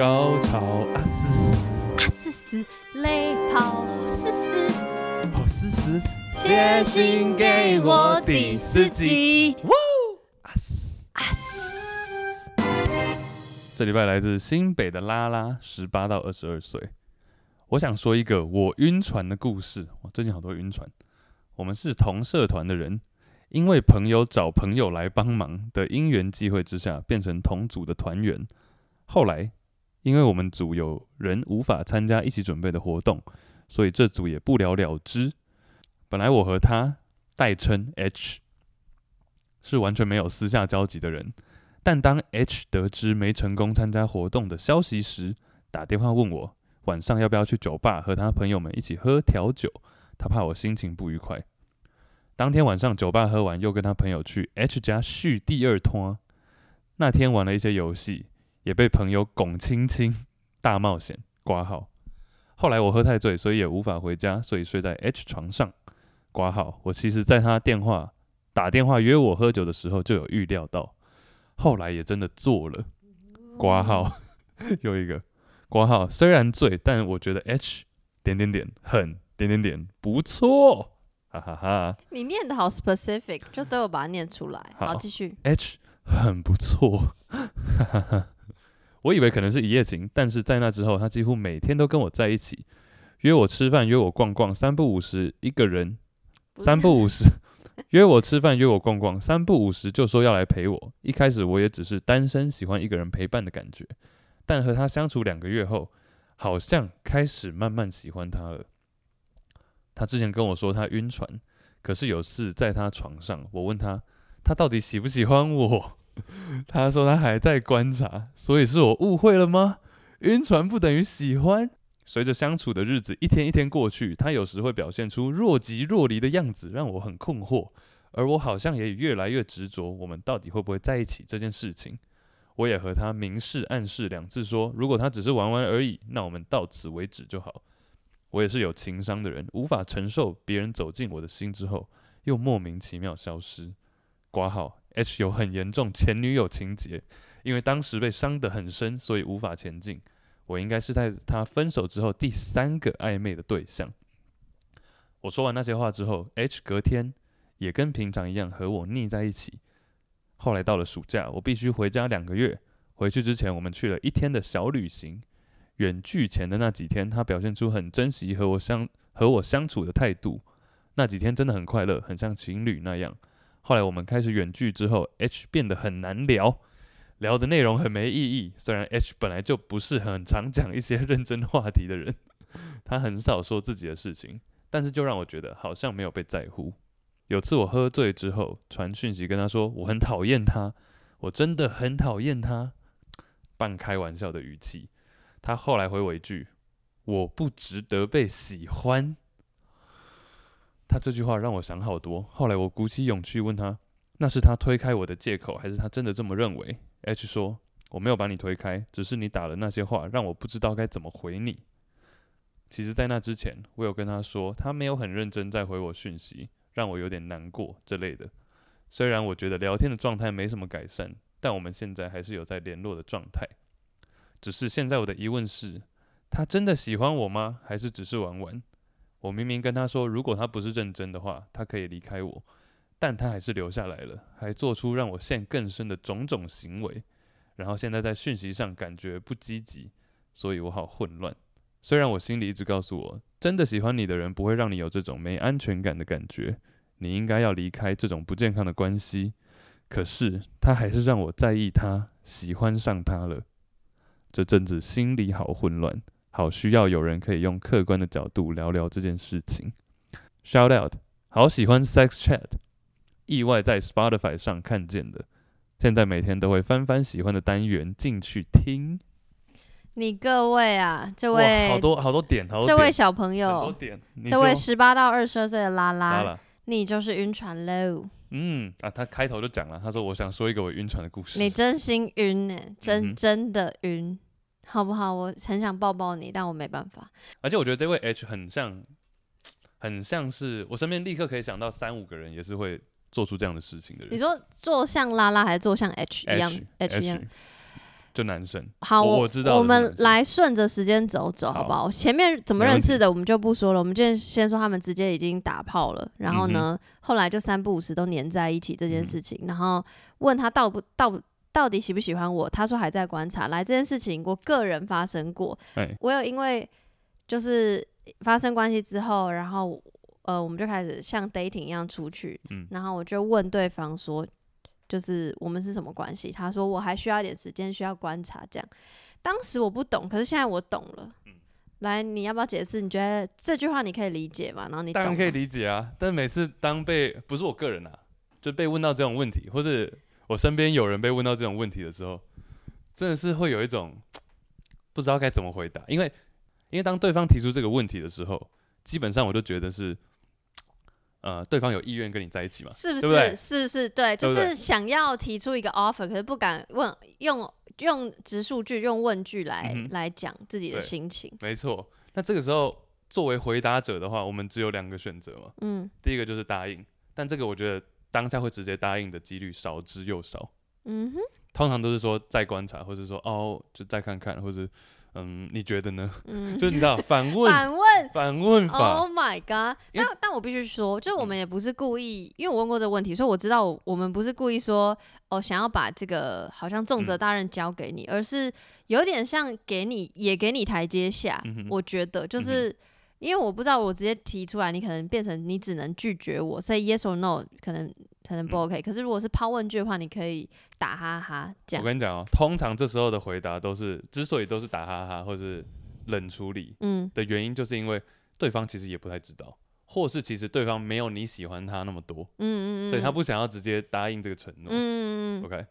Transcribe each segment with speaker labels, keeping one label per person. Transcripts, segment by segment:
Speaker 1: 高潮啊嘶嘶
Speaker 2: 啊嘶嘶，泪泡嘶嘶，
Speaker 1: 好嘶嘶，
Speaker 2: 写信给我第四集。
Speaker 1: 哇啊嘶
Speaker 2: 啊嘶，
Speaker 1: 这礼拜来自新北的拉拉，十八到二十二岁。我想说一个我晕船的故事。我，最近好多晕船。我们是同社团的人，因为朋友找朋友来帮忙的因缘际会之下，变成同组的团员。后来，因为我们组有人无法参加一起准备的活动，所以这组也不了了之。本来我和他代称 H，是完全没有私下交集的人。但当 H 得知没成功参加活动的消息时，打电话问我晚上要不要去酒吧和他朋友们一起喝调酒。他怕我心情不愉快。当天晚上酒吧喝完，又跟他朋友去 H 家续第二摊。那天玩了一些游戏，也被朋友拱亲亲大冒险 挂号。后来我喝太醉，所以也无法回家，所以睡在 H 床上 挂号。我其实在他电话打电话约我喝酒的时候就有预料到，后来也真的做了挂号。又一个挂号，虽然醉，但我觉得 H 点点点很。点点点，不错，哈哈哈。
Speaker 2: 你念的好 specific，就都有把它念出来。好，继续。
Speaker 1: H 很不错，哈哈哈。我以为可能是一夜情，但是在那之后，他几乎每天都跟我在一起，约我吃饭，约我逛逛，三不五时一个人，三不五十 约我吃饭，约我逛逛，三不五时就说要来陪我。一开始我也只是单身，喜欢一个人陪伴的感觉，但和他相处两个月后，好像开始慢慢喜欢他了。他之前跟我说他晕船，可是有次在他床上，我问他，他到底喜不喜欢我？他说他还在观察，所以是我误会了吗？晕船不等于喜欢。随着相处的日子一天一天过去，他有时会表现出若即若离的样子，让我很困惑。而我好像也越来越执着，我们到底会不会在一起这件事情。我也和他明示暗示两次说，如果他只是玩玩而已，那我们到此为止就好。我也是有情商的人，无法承受别人走进我的心之后，又莫名其妙消失。挂号 H 有很严重前女友情节，因为当时被伤得很深，所以无法前进。我应该是在他分手之后第三个暧昧的对象。我说完那些话之后，H 隔天也跟平常一样和我腻在一起。后来到了暑假，我必须回家两个月。回去之前，我们去了一天的小旅行。远距前的那几天，他表现出很珍惜和我相和我相处的态度。那几天真的很快乐，很像情侣那样。后来我们开始远距之后，H 变得很难聊，聊的内容很没意义。虽然 H 本来就不是很常讲一些认真话题的人，他很少说自己的事情，但是就让我觉得好像没有被在乎。有次我喝醉之后，传讯息跟他说我很讨厌他，我真的很讨厌他，半开玩笑的语气。他后来回我一句：“我不值得被喜欢。”他这句话让我想好多。后来我鼓起勇气问他：“那是他推开我的借口，还是他真的这么认为？”H 说：“我没有把你推开，只是你打了那些话，让我不知道该怎么回你。”其实，在那之前，我有跟他说，他没有很认真在回我讯息，让我有点难过之类的。虽然我觉得聊天的状态没什么改善，但我们现在还是有在联络的状态。只是现在我的疑问是，他真的喜欢我吗？还是只是玩玩？我明明跟他说，如果他不是认真的话，他可以离开我，但他还是留下来了，还做出让我陷更深的种种行为。然后现在在讯息上感觉不积极，所以我好混乱。虽然我心里一直告诉我，真的喜欢你的人不会让你有这种没安全感的感觉，你应该要离开这种不健康的关系。可是他还是让我在意他，喜欢上他了。这阵子心里好混乱，好需要有人可以用客观的角度聊聊这件事情。Shout out，好喜欢 Sex Chat，意外在 Spotify 上看见的，现在每天都会翻翻喜欢的单元进去听。
Speaker 2: 你各位啊，这位
Speaker 1: 好多好多点，好多点，
Speaker 2: 这位小朋友，这位十八到二十二岁的拉拉，拉拉你就是晕船喽。
Speaker 1: 嗯啊，他开头就讲了，他说我想说一个我晕船的故事。
Speaker 2: 你真心晕呢、欸，真真的晕，好不好？我很想抱抱你，但我没办法。
Speaker 1: 而且我觉得这位 H 很像，很像是我身边立刻可以想到三五个人也是会做出这样的事情的人。
Speaker 2: 你说做像拉拉还是做像 H 一样？H, 一样。
Speaker 1: 就男生。
Speaker 2: 好，
Speaker 1: 我我知道。
Speaker 2: 我们来顺着时间走走，好不好？前面怎么认识的，我们就不说了。我们今天先说他们直接已经打炮了，然后呢，嗯、后来就三不五时都黏在一起这件事情，嗯、然后问他到不到到底喜不喜欢我，他说还在观察。来，这件事情我个人发生过，
Speaker 1: 欸、
Speaker 2: 我有因为就是发生关系之后，然后呃，我们就开始像 dating 一样出去，嗯、然后我就问对方说。就是我们是什么关系？他说我还需要一点时间，需要观察。这样，当时我不懂，可是现在我懂了。嗯、来，你要不要解释？你觉得这句话你可以理解吗？然后你当然
Speaker 1: 可以理解啊。但每次当被不是我个人啊，就被问到这种问题，或是我身边有人被问到这种问题的时候，真的是会有一种不知道该怎么回答。因为，因为当对方提出这个问题的时候，基本上我就觉得是。呃，对方有意愿跟你在一起嘛？
Speaker 2: 是不是？对对是不是？对，就是想要提出一个 offer，可是不敢问，用用直述句，用问句来、嗯、来讲自己的心情。
Speaker 1: 没错。那这个时候，作为回答者的话，我们只有两个选择嘛。嗯。第一个就是答应，但这个我觉得当下会直接答应的几率少之又少。嗯哼。通常都是说再观察，或者说哦，就再看看，或者。嗯，你觉得呢？嗯，就你知道反问，
Speaker 2: 反问，
Speaker 1: 反问法。
Speaker 2: Oh my god！但但我必须说，就我们也不是故意，嗯、因为我问过这个问题，所以我知道我们不是故意说哦，想要把这个好像重责大任交给你，嗯、而是有点像给你也给你台阶下。嗯、我觉得就是。嗯因为我不知道，我直接提出来，你可能变成你只能拒绝我，say yes or no，可能可能不 OK、嗯。可是如果是抛问句的话，你可以打哈哈这样。
Speaker 1: 我跟你讲哦，通常这时候的回答都是，之所以都是打哈哈或是冷处理，嗯，的原因就是因为对方其实也不太知道，或是其实对方没有你喜欢他那么多，嗯嗯嗯，所以他不想要直接答应这个承诺，嗯嗯 OK。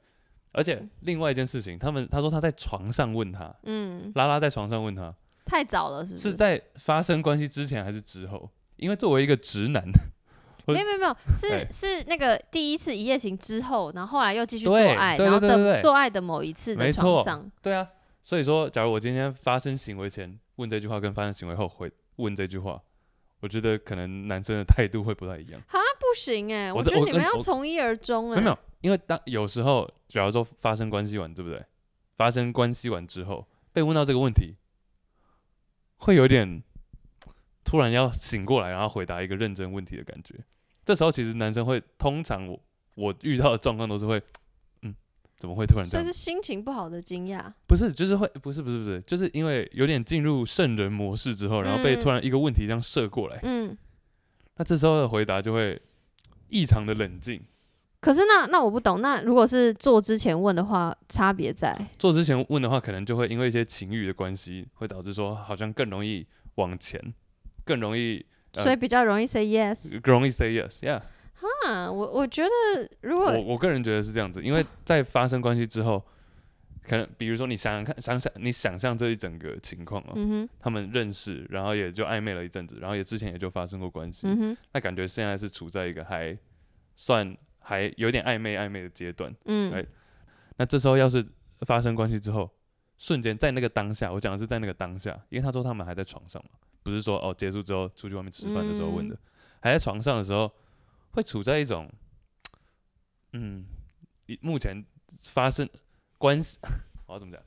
Speaker 1: 而且另外一件事情，他们他说他在床上问他，嗯，拉拉在床上问他。
Speaker 2: 太早了，是不是？
Speaker 1: 是在发生关系之前还是之后？因为作为一个直男，
Speaker 2: 没有没有没有，是是那个第一次一夜情之后，然后后来又继续做爱，然后等做爱的某一次在床上。
Speaker 1: 对啊，所以说，假如我今天发生行为前问这句话，跟发生行为后回问这句话，我觉得可能男生的态度会不太一样。
Speaker 2: 啊，不行哎、欸，我觉得你们要从一而终哎、欸。
Speaker 1: 没有，因为当有时候，假如说发生关系完，对不对？发生关系完之后被问到这个问题。会有点突然要醒过来，然后回答一个认真问题的感觉。这时候其实男生会通常我我遇到的状况都是会，嗯，怎么会突然这样？
Speaker 2: 这是心情不好的惊讶？
Speaker 1: 不是，就是会不是不是不是，就是因为有点进入圣人模式之后，然后被突然一个问题这样射过来，嗯，那这时候的回答就会异常的冷静。
Speaker 2: 可是那那我不懂，那如果是做之前问的话，差别在
Speaker 1: 做之前问的话，可能就会因为一些情欲的关系，会导致说好像更容易往前，更容易，
Speaker 2: 呃、所以比较容易 say yes，
Speaker 1: 容易 say yes，yeah。
Speaker 2: 哈，我我觉得如果
Speaker 1: 我我个人觉得是这样子，因为在发生关系之后，可能比如说你想想看，想想你想象这一整个情况哦，他们认识，然后也就暧昧了一阵子，然后也之前也就发生过关系，嗯、哼那感觉现在是处在一个还算。还有点暧昧暧昧的阶段，嗯，right? 那这时候要是发生关系之后，瞬间在那个当下，我讲的是在那个当下，因为他说他们还在床上嘛，不是说哦结束之后出去外面吃饭的时候问的，嗯、还在床上的时候，会处在一种，嗯，目前发生关系，我要怎么讲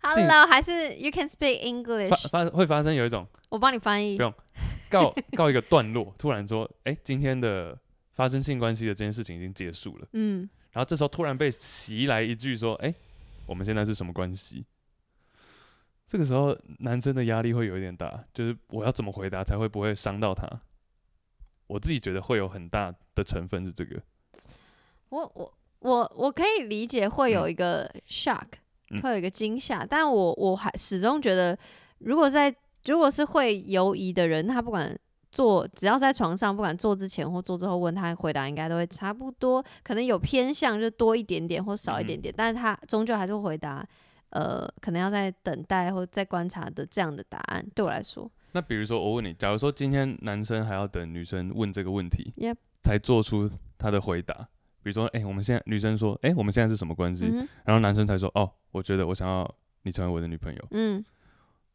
Speaker 2: ？Hello，还是 You can speak English？
Speaker 1: 发会发生有一种，
Speaker 2: 我帮你翻译，
Speaker 1: 不用，告告一个段落，突然说，哎、欸，今天的。发生性关系的这件事情已经结束了，嗯，然后这时候突然被袭来一句说：“哎、欸，我们现在是什么关系？”这个时候男生的压力会有一点大，就是我要怎么回答才会不会伤到他？我自己觉得会有很大的成分是这个。
Speaker 2: 我我我我可以理解会有一个 shock，、嗯、会有一个惊吓，但我我还始终觉得，如果在如果是会犹疑的人，他不管。做只要在床上，不管做之前或做之后问他回答，应该都会差不多，可能有偏向就多一点点或少一点点，嗯、但是他终究还是会回答，呃，可能要在等待或在观察的这样的答案。对我来说，
Speaker 1: 那比如说我问你，假如说今天男生还要等女生问这个问题
Speaker 2: ，Yep.
Speaker 1: 才做出他的回答，比如说，哎、欸，我们现在女生说，哎、欸，我们现在是什么关系？嗯、然后男生才说，哦，我觉得我想要你成为我的女朋友。嗯。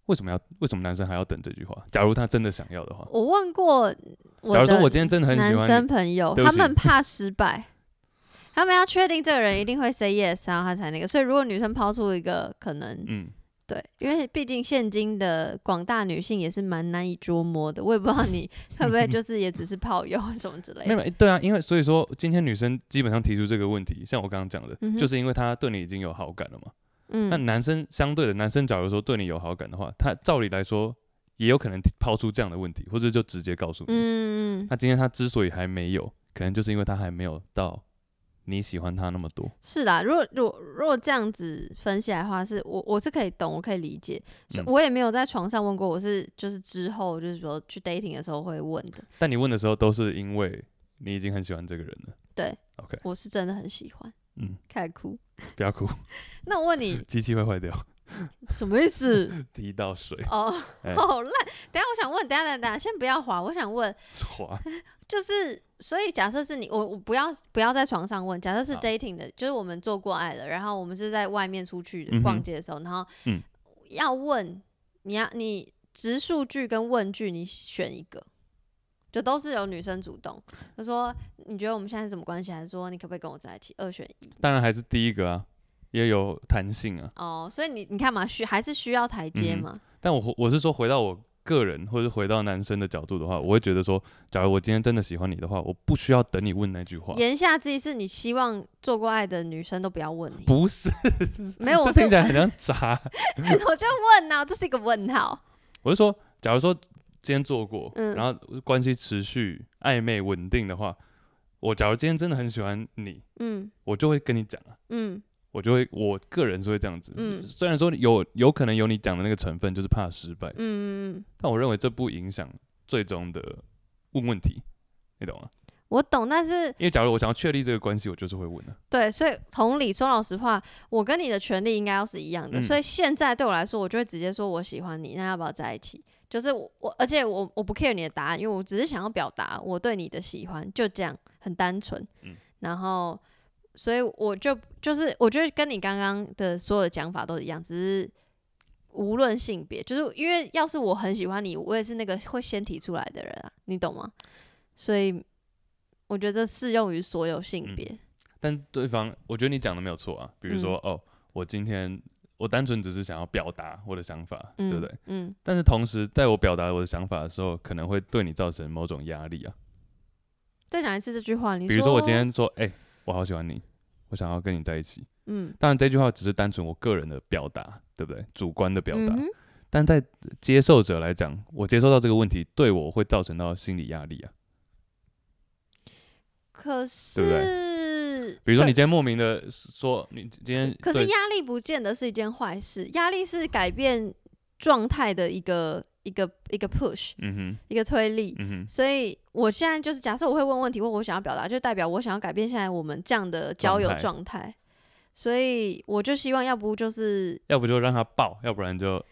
Speaker 1: 为什么要？为什么男生还要等这句话？假如他真的想要的话，
Speaker 2: 我问过我今天真的很喜欢男生朋友，他们怕失败，他们要确定这个人一定会 say yes，然后他才那个。所以如果女生抛出一个可能，嗯，对，因为毕竟现今的广大女性也是蛮难以捉摸的。我也不知道你会不会就是也只是炮友什么之类的。
Speaker 1: 没有，对啊，因为所以说今天女生基本上提出这个问题，像我刚刚讲的，嗯、就是因为她对你已经有好感了嘛。嗯，那男生相对的，男生假如说对你有好感的话，他照理来说也有可能抛出这样的问题，或者就直接告诉你。嗯，那今天他之所以还没有，可能就是因为他还没有到你喜欢他那么多。
Speaker 2: 是啦，如果如果如果这样子分析来的话，是我我是可以懂，我可以理解。嗯，我也没有在床上问过，我是就是之后就是说去 dating 的时候会问的。
Speaker 1: 但你问的时候都是因为你已经很喜欢这个人了。
Speaker 2: 对
Speaker 1: ，OK，
Speaker 2: 我是真的很喜欢。嗯，开始哭，
Speaker 1: 不要哭。
Speaker 2: 那我问你，
Speaker 1: 机器会坏掉？
Speaker 2: 什么意思？
Speaker 1: 滴到水
Speaker 2: 哦，好烂。等下我想问，等下等下等下，先不要滑。我想问，
Speaker 1: 滑
Speaker 2: 就是，所以假设是你，我我不要不要在床上问。假设是 dating 的，就是我们做过爱了，然后我们是在外面出去逛街的时候，然后要问你要你直述句跟问句，你选一个。就都是由女生主动，她说：“你觉得我们现在是什么关系？还是说你可不可以跟我在一起？二选一。”
Speaker 1: 当然还是第一个啊，也有弹性啊。
Speaker 2: 哦，所以你你看嘛，需还是需要台阶嘛。
Speaker 1: 嗯。但我我是说，回到我个人，或者回到男生的角度的话，我会觉得说，假如我今天真的喜欢你的话，我不需要等你问那句话。
Speaker 2: 言下之意是你希望做过爱的女生都不要问你？
Speaker 1: 不是，
Speaker 2: 没有，
Speaker 1: 我听起来很像渣。
Speaker 2: 我就问呐，这是一个问号。
Speaker 1: 我是说，假如说。今天做过，嗯、然后关系持续暧昧稳定的话，我假如今天真的很喜欢你，嗯，我就会跟你讲啊，嗯，我就会我个人是会这样子，嗯，虽然说有有可能有你讲的那个成分，就是怕失败，嗯嗯，但我认为这不影响最终的问问题，你懂吗？
Speaker 2: 我懂，但是
Speaker 1: 因为假如我想要确立这个关系，我就是会问的。
Speaker 2: 对，所以同理说，老实话，我跟你的权利应该要是一样的，嗯、所以现在对我来说，我就会直接说我喜欢你，那要不要在一起？就是我，我而且我我不 care 你的答案，因为我只是想要表达我对你的喜欢，就这样，很单纯。嗯、然后，所以我就就是我觉得跟你刚刚的所有的讲法都一样，只是无论性别，就是因为要是我很喜欢你，我也是那个会先提出来的人啊，你懂吗？所以。我觉得适用于所有性别、嗯，
Speaker 1: 但对方，我觉得你讲的没有错啊。比如说，嗯、哦，我今天我单纯只是想要表达我的想法，嗯、对不对？嗯。但是同时，在我表达我的想法的时候，可能会对你造成某种压力啊。
Speaker 2: 再讲一次这句话，你，
Speaker 1: 比如说我今天说，哎、欸，我好喜欢你，我想要跟你在一起。嗯。当然，这句话只是单纯我个人的表达，对不对？主观的表达。嗯、但在接受者来讲，我接受到这个问题，对我会造成到心理压力啊。
Speaker 2: 可是，
Speaker 1: 对不对？比如说，你今天莫名的说，你今天
Speaker 2: 可是压力不见得是一件坏事，压力是改变状态的一个一个一个 push，嗯哼，一个推力，嗯哼。所以我现在就是假设我会问问题，或我想要表达，就代表我想要改变现在我们这样的交友状态，所以我就希望，要不就是
Speaker 1: 要不就让他爆，要不然就。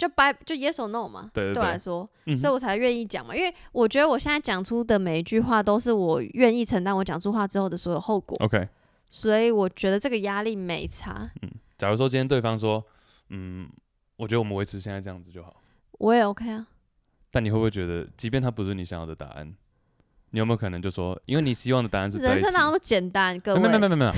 Speaker 2: 就 by 就 yes or no 嘛，
Speaker 1: 对，对，对，
Speaker 2: 对我来说，
Speaker 1: 嗯、
Speaker 2: 所以我才愿意讲嘛，因为我觉得我现在讲出的每一句话都是我愿意承担我讲出话之后的所有后果。
Speaker 1: OK，
Speaker 2: 所以我觉得这个压力没差。
Speaker 1: 嗯，假如说今天对方说，嗯，我觉得我们维持现在这样子就好，
Speaker 2: 我也 OK 啊。
Speaker 1: 但你会不会觉得，即便他不是你想要的答案，你有没有可能就说，因为你希望的答案是
Speaker 2: 人生哪那么简单？各位，
Speaker 1: 没有没有没有没有，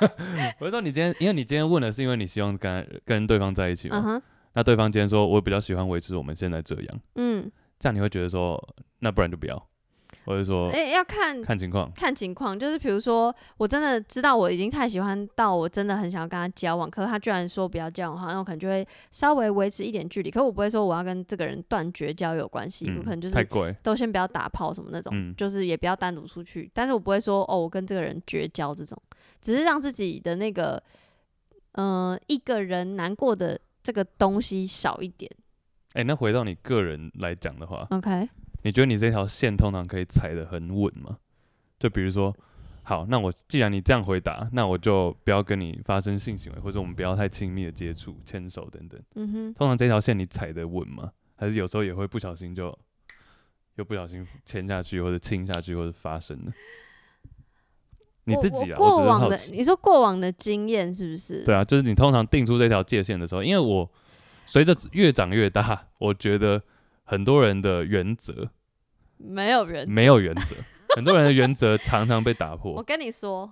Speaker 1: 我是说你今天，因为你今天问的是因为你希望跟跟对方在一起嘛。Uh huh. 那对方今天说，我比较喜欢维持我们现在这样，嗯，这样你会觉得说，那不然就不要，或者说，
Speaker 2: 哎，要看
Speaker 1: 看情况，
Speaker 2: 看情况，就是比如说，我真的知道我已经太喜欢到我真的很想要跟他交往，可是他居然说不要交往的话，那我可能就会稍微维持一点距离，可是我不会说我要跟这个人断绝交友关系，我可能就是
Speaker 1: 太贵，
Speaker 2: 都先不要打炮什么那种，就是也不要单独出去，但是我不会说哦，我跟这个人绝交这种，只是让自己的那个，嗯，一个人难过的。这个东西少一点，
Speaker 1: 哎、欸，那回到你个人来讲的话
Speaker 2: ，OK，
Speaker 1: 你觉得你这条线通常可以踩得很稳吗？就比如说，好，那我既然你这样回答，那我就不要跟你发生性行为，或者我们不要太亲密的接触、牵手等等。嗯哼，通常这条线你踩得稳吗？还是有时候也会不小心就又不小心牵下去，或者亲下去，或者发生呢？你自己啊，
Speaker 2: 过往的你说过往的经验是不是？
Speaker 1: 对啊，就是你通常定出这条界限的时候，因为我随着越长越大，我觉得很多人的原则
Speaker 2: 没有原则，
Speaker 1: 没有原则，很多人的原则常常被打破。
Speaker 2: 我跟你说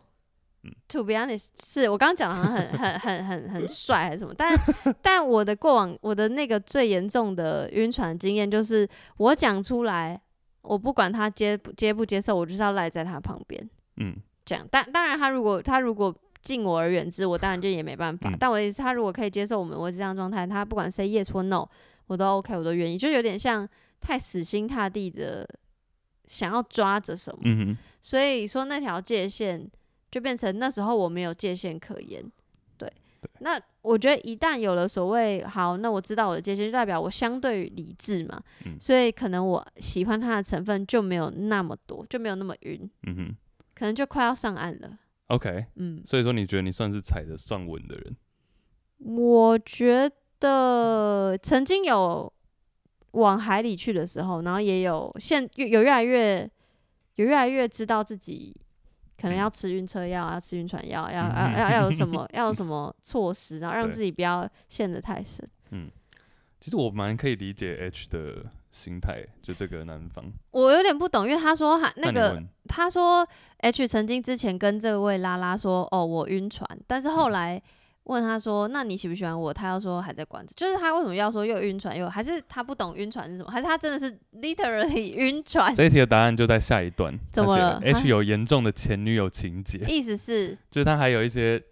Speaker 2: ，To be honest，是我刚刚讲的好像很很很很很帅还是什么，但 但我的过往我的那个最严重的晕船经验就是我讲出来，我不管他接不接不接受，我就是要赖在他旁边。
Speaker 1: 嗯，
Speaker 2: 这样，但当然他如果他如果敬我而远之，我当然就也没办法。嗯、但我的意思，他如果可以接受我们维持这样状态，他不管 say yes 或 no，我都 OK，我都愿意。就有点像太死心塌地的想要抓着什么，
Speaker 1: 嗯，
Speaker 2: 所以说那条界限。就变成那时候我没有界限可言，
Speaker 1: 对。
Speaker 2: 那我觉得一旦有了所谓好，那我知道我的界限，就代表我相对于理智嘛，
Speaker 1: 嗯，
Speaker 2: 所以可能我喜欢他的成分就没有那么多，就没有那么晕，
Speaker 1: 嗯哼，
Speaker 2: 可能就快要上岸了。
Speaker 1: OK，
Speaker 2: 嗯，
Speaker 1: 所以说你觉得你算是踩得算稳的人？
Speaker 2: 我觉得曾经有往海里去的时候，然后也有现有越来越有越来越知道自己。可能要吃晕车药，要吃晕船药，要要要要有什么，要有什么措施，然后让自己不要陷得太深。
Speaker 1: 嗯，其实我蛮可以理解 H 的心态，就这个男方。
Speaker 2: 我有点不懂，因为他说他那个，他说 H 曾经之前跟这位拉拉说，哦，我晕船，但是后来。嗯问他说：“那你喜不喜欢我？”他要说还在管着，就是他为什么要说又晕船又还是他不懂晕船是什么？还是他真的是 literally 晕船？
Speaker 1: 这一题的答案就在下一段。
Speaker 2: 怎么了
Speaker 1: ？H 有严重的前女友情节，
Speaker 2: 意思是
Speaker 1: 就是他还有一些。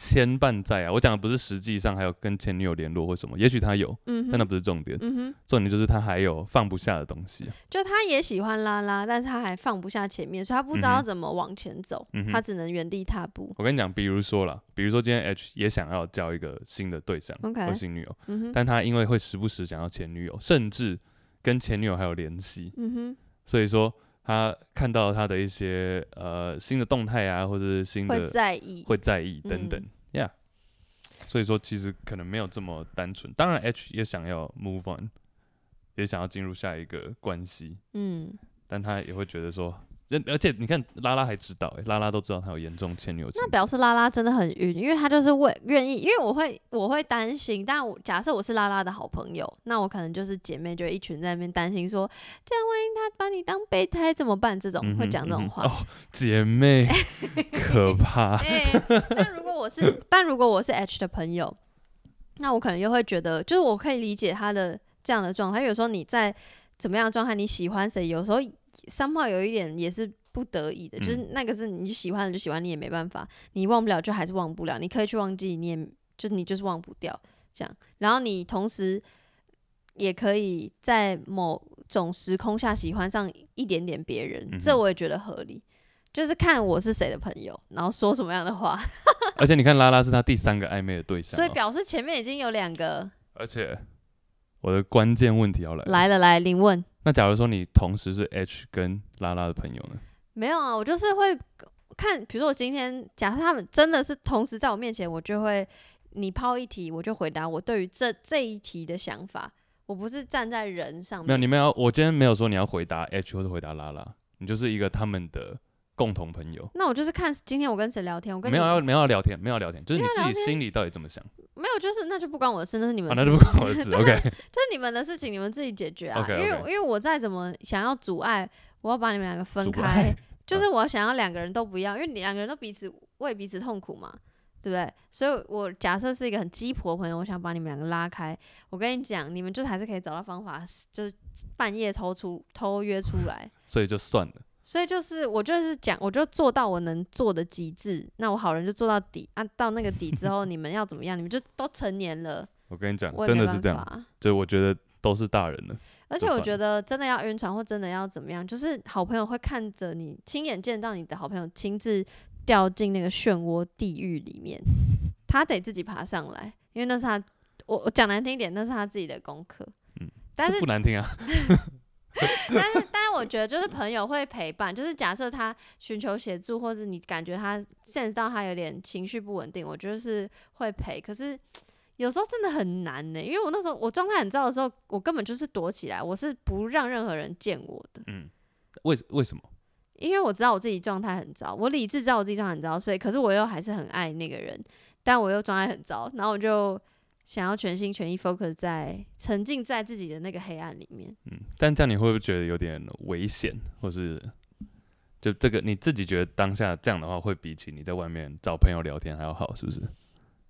Speaker 1: 牵绊在啊，我讲的不是实际上还有跟前女友联络或什么，也许他有，
Speaker 2: 嗯，
Speaker 1: 但那不是重
Speaker 2: 点，
Speaker 1: 重点就是他还有放不下的东西，
Speaker 2: 就他也喜欢拉拉，但是他还放不下前面，所以他不知道怎么往前走，
Speaker 1: 嗯，
Speaker 2: 他只能原地踏步。
Speaker 1: 我跟你讲，比如说了，比如说今天 H 也想要交一个新的对象或新女友，
Speaker 2: 嗯，
Speaker 1: 但他因为会时不时想要前女友，甚至跟前女友还有
Speaker 2: 联系，
Speaker 1: 所以说。他看到他的一些呃新的动态啊，或者是新的
Speaker 2: 会在意，
Speaker 1: 会在意等等。Yeah. 所以说，其实可能没有这么单纯。当然，H 也想要 move on，也想要进入下一个关系。
Speaker 2: 嗯，
Speaker 1: 但他也会觉得说，而且你看，拉拉还知道、欸，拉拉都知道他有严重前女友。
Speaker 2: 那表示拉拉真的很晕，因为他就是为愿意，因为我会我会担心。但我假设我是拉拉的好朋友，那我可能就是姐妹，就一群在那边担心说，这样万一他把你当备胎怎么办？这种、嗯、会讲这种话、
Speaker 1: 嗯、哦，姐妹 可怕。
Speaker 2: 欸、但如果我是，但如果我是 H 的朋友，那我可能又会觉得，就是我可以理解他的这样的状态。有时候你在怎么样的状态，你喜欢谁，有时候。三炮有一点也是不得已的，嗯，就是那个是你喜欢的就喜欢，你也没办法，你忘不了就还是忘不了，你可以去忘记，你也就你就是忘不掉这样。然后你同时也可以在某种时空下喜欢上一点点别人，嗯，这我也觉得合理。就是看我是谁的朋友，然后说什么样的话。
Speaker 1: 而且你看拉拉是他第三个暧昧的对象，哦，
Speaker 2: 所以表示前面已经有两个。
Speaker 1: 而且我的关键问题要来了
Speaker 2: 来了，来，您问。
Speaker 1: 那假如说你同时是 H 跟拉拉的朋友呢？
Speaker 2: 没有啊，我就是会看，比如说我今天假设他们真的是同时在我面前，我就会你抛一题，我就回答我对于这这一题的想法。我不是站在人上面。
Speaker 1: 没有，你们要，我今天没有说你要回答 H 或者回答拉拉，你就是一个他们的共同朋友。
Speaker 2: 那我就是看今天我跟谁聊天，我跟你
Speaker 1: 没有要没有要聊天，没有聊天，就是你自己心里到底怎么想？
Speaker 2: 没有，就是那就不关我的事，那是你们的事。
Speaker 1: 啊，那就不关我的事。OK，
Speaker 2: 就是你们的事情，你们自己解决啊。
Speaker 1: Okay, okay.
Speaker 2: 因为因为我再怎么想要阻碍，我要把你们两个分开，就是我想要两个人都不要，因为两个人都彼此为彼此痛苦嘛，对不对？所以我假设是一个很鸡婆的朋友，我想把你们两个拉开。我跟你讲，你们就还是可以找到方法，就是半夜偷出偷约出来。
Speaker 1: 所以就算了。
Speaker 2: 所以就是我就是讲，我就做到我能做的极致。那我好人就做到底啊，到那个底之后，你们要怎么样？你们就都成年了。
Speaker 1: 我跟你讲，真的是这样。就我觉得都是大人了。
Speaker 2: 而且我觉得真的要晕船或真的要怎么样，就是好朋友会看着你，亲眼见到你的好朋友亲自掉进那个漩涡地狱里面，他得自己爬上来，因为那是他，我我讲难听一点，那是他自己的功课。
Speaker 1: 嗯，
Speaker 2: 但是
Speaker 1: 不难听啊。
Speaker 2: 但是，但是我觉得就是朋友会陪伴，就是假设他寻求协助，或者你感觉他 sense 到他有点情绪不稳定，我觉得是会陪。可是有时候真的很难呢，因为我那时候我状态很糟的时候，我根本就是躲起来，我是不让任何人见我的。
Speaker 1: 嗯，为为什么？
Speaker 2: 因为我知道我自己状态很糟，我理智知道我自己状态很糟，所以可是我又还是很爱那个人，但我又状态很糟，然后我就。想要全心全意 focus 在沉浸在自己的那个黑暗里面。
Speaker 1: 嗯，但这样你会不会觉得有点危险，或是就这个你自己觉得当下这样的话，会比起你在外面找朋友聊天还要好，是不是？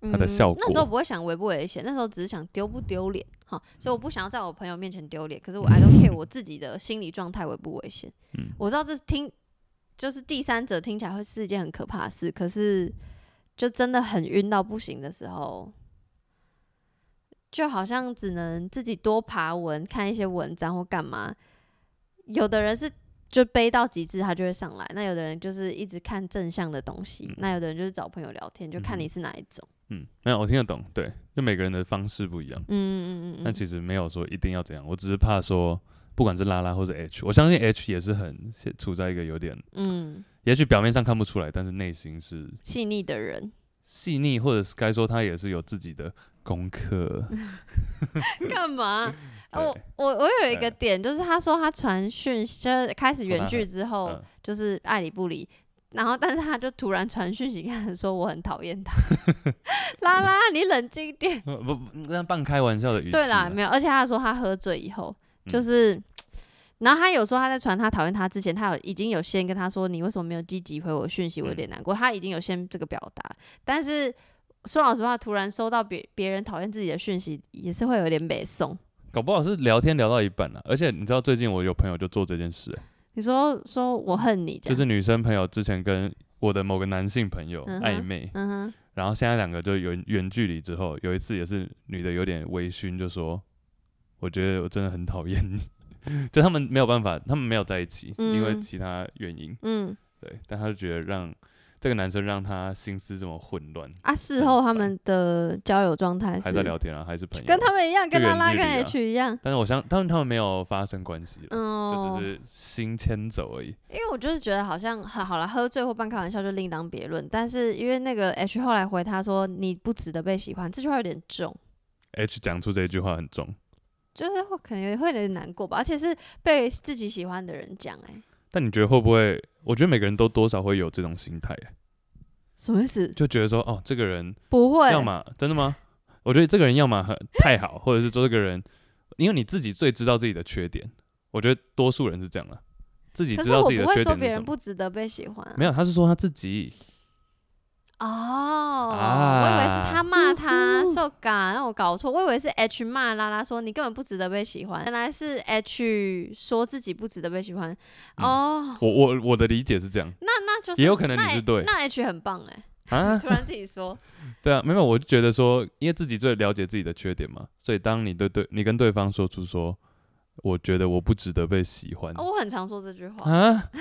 Speaker 1: 它的效果、
Speaker 2: 嗯。那时候不会想危不危险，那时候只是想丢不丢脸哈，所以我不想要在我朋友面前丢脸。可是我 I don't care 我自己的心理状态危不危险。嗯，我知道这听就是第三者听起来会是一件很可怕的事，可是就真的很晕到不行的时候，就好像只能自己多爬文，看一些文章或干嘛。有的人是。就背到极致，他就会上来。那有的人就是一直看正向的东西，嗯、那有的人就是找朋友聊天，就看你是哪一种。
Speaker 1: 嗯，没有，我听得懂。对，就每个人的方式不一样。嗯
Speaker 2: 嗯嗯嗯。
Speaker 1: 但其实没有说一定要怎样，我只是怕说，不管是拉拉或者 H，我相信 H 也是很处在一个有点，嗯，也许表面上看不出来，但是内心是
Speaker 2: 细腻的人。
Speaker 1: 细腻，或者是该说他也是有自己的功课。
Speaker 2: 干嘛？我我我有一个点，就是他说他传讯，就是开始远距之后，就是爱理不理，然后但是他就突然传讯息，跟他说我很讨厌他。拉拉，你冷静点。不
Speaker 1: 不，那半开玩笑的语气。
Speaker 2: 对啦，没有，而且他说他喝醉以后，就是，然后他有说他在传他讨厌他之前，他有已经有先跟他说，你为什么没有积极回我讯息，我有点难过。他已经有先这个表达，但是说老实话，突然收到别别人讨厌自己的讯息，也是会有点北宋。
Speaker 1: 搞不好是聊天聊到一半了，而且你知道最近我有朋友就做这件事，欸，
Speaker 2: 你说说我恨你，
Speaker 1: 就是女生朋友之前跟我的某个男性朋友暧昧，嗯哼，然后现在两个就远远距离之后，有一次也是女的有点微醺，就说我觉得我真的很讨厌你，就他们没有办法，他们没有在一起，嗯，因为其他原因，嗯，对，但他就觉得让。这个男生让他心思这么混乱啊！
Speaker 2: 事后他们的交友状态
Speaker 1: 还在聊天啊，还是朋友？
Speaker 2: 跟他们一样，跟拉拉跟 H 一样。
Speaker 1: 但是我想，他们他们没有发生关系，嗯，就只是心牵走而已。
Speaker 2: 因为我就是觉得好像很好了，喝醉或半开玩笑就另当别论。但是因为那个 H 后来回他说：“你不值得被喜欢。”这句话有点重。
Speaker 1: H 讲出这句话很重，
Speaker 2: 就是会可能会有点难过吧，而且是被自己喜欢的人讲哎、欸。
Speaker 1: 但你觉得会不会？我觉得每个人都多少会有这种心态，
Speaker 2: 什么意思？
Speaker 1: 就觉得说，哦，这个人
Speaker 2: 不会，
Speaker 1: 要么真的吗？我觉得这个人要么很太好，或者是说这个人，因为你自己最知道自己的缺点。我觉得多数人是这样了，自己知道自己的缺点是什么。可是我不会说别人
Speaker 2: 不值得被喜欢啊。
Speaker 1: 没有，他是说他自己。
Speaker 2: 哦，啊、我以为是他骂他受感，让我搞错。我以为是 H 骂拉拉说你根本不值得被喜欢，原来是 H 说自己不值得被喜欢。嗯、哦，
Speaker 1: 我我我的理解是这样。
Speaker 2: 那那就是
Speaker 1: 也有可能你是对，
Speaker 2: 那，那 H 很棒哎啊！突然自己说，
Speaker 1: 对啊，没有，我就觉得说，因为自己最了解自己的缺点嘛，所以当你对对，你跟对方说出说，我觉得我不值得被喜欢，
Speaker 2: 哦、我很常说这句话
Speaker 1: 啊。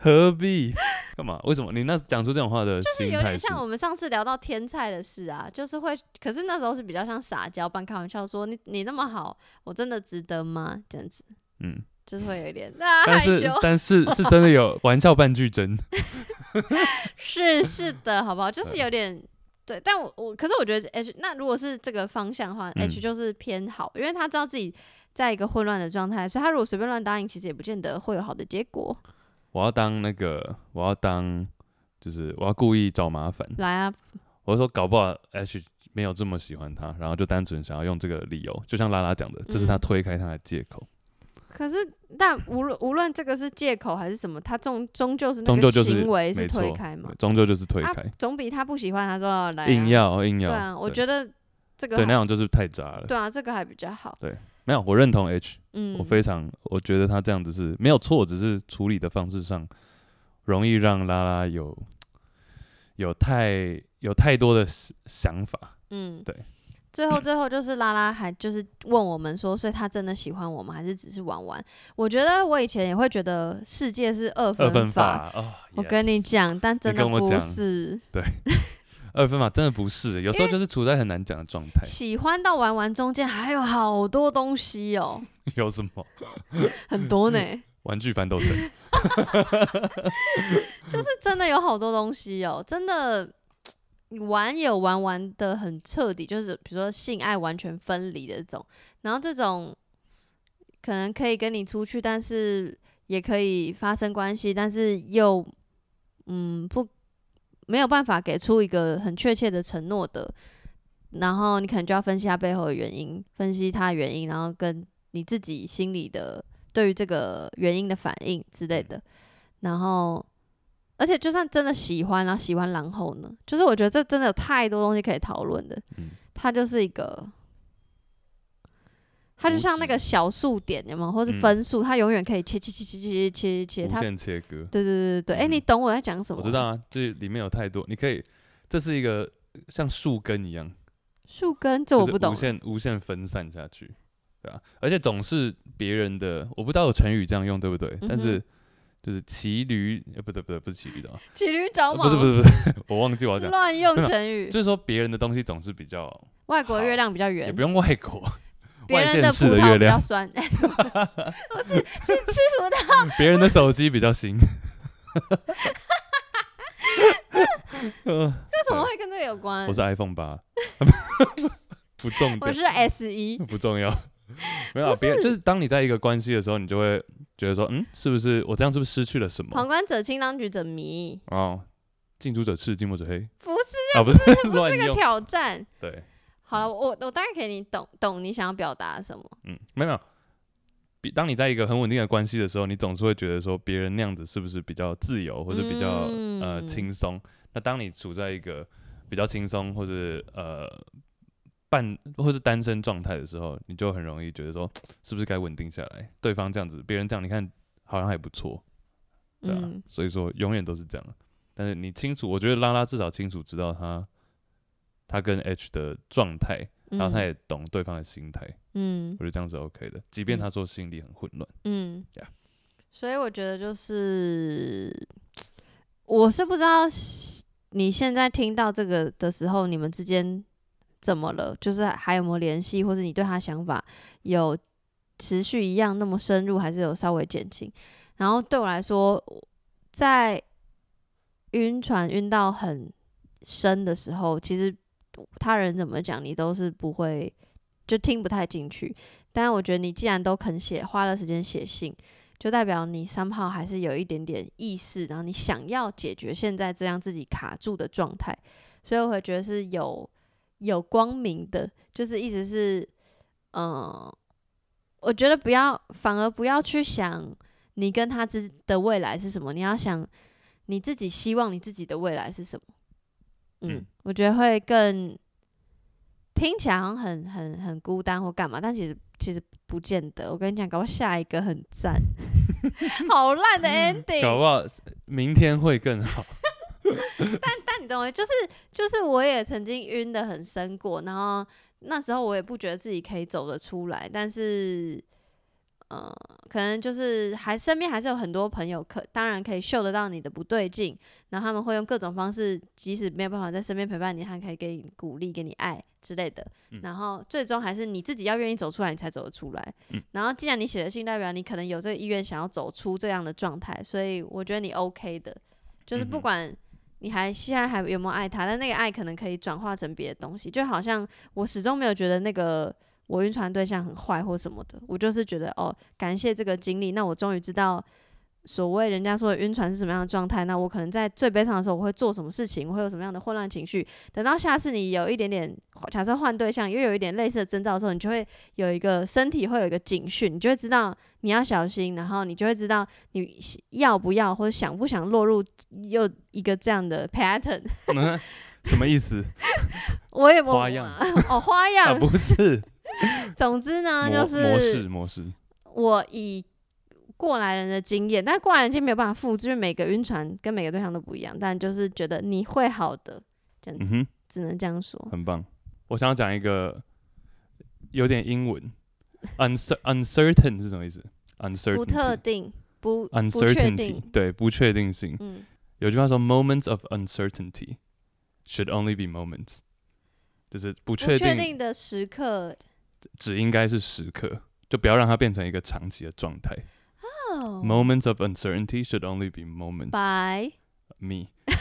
Speaker 1: 何必干嘛？为什么你那讲出这种话的？
Speaker 2: 就是有点像我们上次聊到天菜的事啊，就是会，可是那时候是比较像撒娇般开玩笑说，你你那么好，我真的值得吗？这样子，嗯，就是会有一点 啊害羞，
Speaker 1: 但是是真的有 玩笑半句真，
Speaker 2: 是是的，好不好？就是有点对，但我我可是我觉得 H 那如果是这个方向的话，嗯，H 就是偏好，因为他知道自己在一个混乱的状态，所以他如果随便乱答应，其实也不见得会有好的结果。
Speaker 1: 我要当那个，我要当，就是我要故意找麻烦。
Speaker 2: 来啊！
Speaker 1: 我说搞不好 H 没有这么喜欢他，然后就单纯想要用这个理由，就像拉拉讲的，这是他推开他的借口。
Speaker 2: 嗯、可是，但无论无论这个是借口还是什么，他终终究是那个行为是推开嘛？
Speaker 1: 终究就是推开，啊、
Speaker 2: 总比他不喜欢他说来、啊、
Speaker 1: 硬要硬要。
Speaker 2: 对啊，我觉得这个
Speaker 1: 对那种就是太渣了。
Speaker 2: 对啊，这个还比较好。
Speaker 1: 对。没有，我认同 H，嗯，我非常，我觉得他这样子是没有错，只是处理的方式上容易让拉拉有有太有太多的想法，嗯，对。
Speaker 2: 最后，最后就是拉拉还就是问我们说，所以他真的喜欢我们，还是只是玩玩？我觉得我以前也会觉得世界是二分法，
Speaker 1: 分法哦，
Speaker 2: 我跟你讲，但真的不是，
Speaker 1: 对。二分法真的不是，有时候就是处在很难讲的状态。
Speaker 2: 喜欢到玩玩中间还有好多东西哦。
Speaker 1: 有什么？
Speaker 2: 很多呢。
Speaker 1: 玩具反斗城。
Speaker 2: 就是真的有好多东西哦，真的玩有玩玩的很彻底，就是比如说性爱完全分离的这种，然后这种可能可以跟你出去，但是也可以发生关系，但是又嗯不。没有办法给出一个很确切的承诺的，然后你可能就要分析他背后的原因，分析他的原因，然后跟你自己心里的对于这个原因的反应之类的，然后。而且，就算真的喜欢，然后喜欢，然后呢？就是我觉得这真的有太多东西可以讨论的。嗯，它就是一个，它就像那个小数点，有没有？或是分数，它永远可以切切切切切切切，它无
Speaker 1: 限切割。
Speaker 2: 对对对对，哎，你懂我在讲什么？
Speaker 1: 我知道啊，就是里面有太多，你可以，这是一个像树根一样。树根，这我不懂。无限无限分散下去，对啊。而且总是别人的，我不知道有成语这样用对不对？但是。就是骑驴，呃，不对不对，不是骑驴的，
Speaker 2: 骑驴找马，
Speaker 1: 不是不是不是，我忘记我要讲。
Speaker 2: 乱用成语，
Speaker 1: 就是说别人的东西总是比较，
Speaker 2: 外国月亮比较圆，
Speaker 1: 也不用外国，
Speaker 2: 别人的葡萄比较酸，不是是吃葡萄，
Speaker 1: 别人的手机比较新，
Speaker 2: 为什么会跟这个有关？
Speaker 1: 我是 iPhone 八，不重点，
Speaker 2: 我是 S 一，
Speaker 1: 不重要。没有，别人就是当你在一个关系的时候，你就会觉得说，嗯，是不是我这样是不是失去了什么？
Speaker 2: 旁观者清，当局者迷。
Speaker 1: 哦，近朱者赤，近墨者黑。
Speaker 2: 不是，啊，不是，不是个挑战。对，好了，我我大概给你懂懂你想要表达什么。
Speaker 1: 嗯，没有没有。比当你在一个很稳定的关系的时候，你总是会觉得说，别人那样子是不是比较自由，或者比较、嗯、呃轻松？那当你处在一个比较轻松，或者呃。半或是单身状态的时候，你就很容易觉得说，是不是该稳定下来？对方这样子，别人这样，你看好像还不错，对啊。嗯、所以说永远都是这样。但是你清楚，我觉得拉拉至少清楚知道他他跟 H 的状态，然后他也懂对方的心态。嗯，我觉得这样子 OK 的，即便他说心里很混乱。嗯，Yeah.
Speaker 2: 所以我觉得就是，我是不知道你现在听到这个的时候，你们之间。怎么了？就是还有没有联系，或者你对他想法有持续一样那么深入，还是有稍微减轻？然后对我来说，在晕船晕到很深的时候，其实他人怎么讲，你都是不会就听不太进去。但我觉得你既然都肯写，花了时间写信，就代表你三号还是有一点点意识，然后你想要解决现在这样自己卡住的状态，所以我会觉得是有。有光明的，就是一直是，嗯，我觉得不要，反而不要去想你跟他之的未来是什么，你要想你自己希望你自己的未来是什么。嗯，嗯，我觉得会更听起来好像很很很孤单或干嘛，但其实其实不见得。我跟你讲，搞不好下一个很赞，好烂的 ending，
Speaker 1: 搞不好明天会更好。
Speaker 2: 但但你懂吗？就是就是，我也曾经晕的很深过，然后那时候我也不觉得自己可以走得出来，但是，呃，可能就是还身边还是有很多朋友可当然可以嗅得到你的不对劲，然后他们会用各种方式，即使没有办法在身边陪伴你，还可以给你鼓励、给你爱之类的。嗯、然后最终还是你自己要愿意走出来，你才走得出来。嗯、然后既然你写的信代表你可能有这个意愿想要走出这样的状态，所以我觉得你 OK 的，就是不管、嗯。你还现在还有没有爱他？但那个爱可能可以转化成别的东西，就好像我始终没有觉得那个我晕船对象很坏或什么的，我就是觉得哦，感谢这个经历，那我终于知道。所谓人家说的晕船是什么样的状态？那我可能在最悲伤的时候，我会做什么事情？我会有什么样的混乱情绪？等到下次你有一点点，假设换对象又有一点类似的征兆的时候，你就会有一个身体会有一个警讯，你就会知道你要小心，然后你就会知道你要不要或者想不想落入又一个这样的 pattern。
Speaker 1: 嗯，什么意思？
Speaker 2: 我也
Speaker 1: 花样
Speaker 2: 哦，花样、
Speaker 1: 啊、不是。
Speaker 2: 总之呢，就是
Speaker 1: 模式模式。
Speaker 2: 我以。过来人的经验，但过来人经验没有办法复制，因为每个晕船跟每个对象都不一样。但就是觉得你会好的，这样子，嗯、只能这样说。
Speaker 1: 很棒。我想要讲一个有点英文，uncertain 是什么意思？uncertain
Speaker 2: 不特定，不
Speaker 1: uncertainty 对，不确定性。嗯、有句话说，moments of uncertainty should only be moments，就是不确定，
Speaker 2: 定的时刻，
Speaker 1: 只应该是时刻，就不要让它变成一个长期的状态。Oh. Moments of uncertainty should only be moments.
Speaker 2: By
Speaker 1: me.
Speaker 2: 我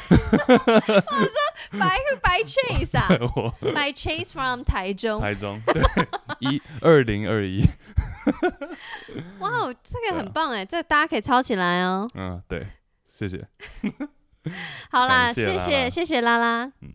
Speaker 2: 说 by who by Chase 啊，by Chase from 台中。
Speaker 1: 台中，对，一二零二一。
Speaker 2: 哇哦，这个很棒哎，这个大家可以抄起来哦。
Speaker 1: 嗯，对，谢谢。
Speaker 2: 好啦，谢谢谢谢拉拉。嗯。